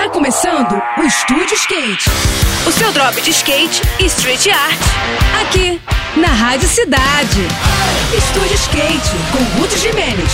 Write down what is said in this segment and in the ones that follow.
Tá começando o Estúdio Skate. O seu drop de skate e street art. Aqui, na Rádio Cidade. Estúdio Skate, com Ruth Jimenez.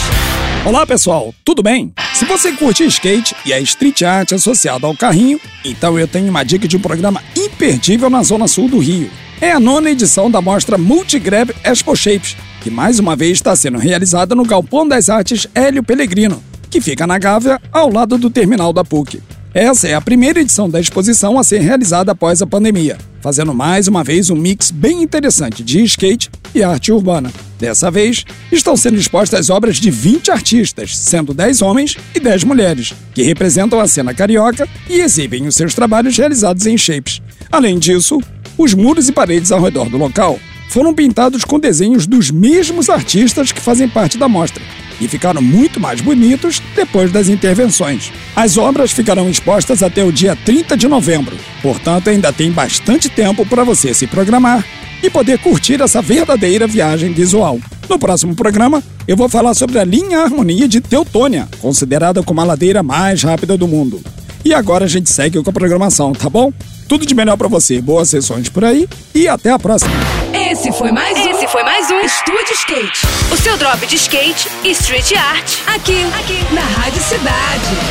Olá pessoal, tudo bem? Se você curte skate e a street art associada ao carrinho, então eu tenho uma dica de um programa imperdível na Zona Sul do Rio. É a nona edição da mostra Multigrab Expo Shapes, que mais uma vez está sendo realizada no Galpão das Artes Hélio Pellegrino, que fica na Gávea, ao lado do terminal da PUC. Essa é a primeira edição da exposição a ser realizada após a pandemia, fazendo mais uma vez um mix bem interessante de skate e arte urbana. Dessa vez, estão sendo expostas obras de 20 artistas, sendo 10 homens e 10 mulheres, que representam a cena carioca e exibem os seus trabalhos realizados em shapes. Além disso, os muros e paredes ao redor do local foram pintados com desenhos dos mesmos artistas que fazem parte da mostra e ficaram muito mais bonitos depois das intervenções. As obras ficarão expostas até o dia 30 de novembro, portanto, ainda tem bastante tempo para você se programar e poder curtir essa verdadeira viagem visual. No próximo programa, eu vou falar sobre a linha Harmonia de Teutônia, considerada como a ladeira mais rápida do mundo. E agora a gente segue com a programação, tá bom? Tudo de melhor para você, boas sessões por aí e até a próxima. Esse foi mais um. Esse foi mais um Skate. O seu drop de skate e street art. Aqui, aqui, na Rádio Cidade.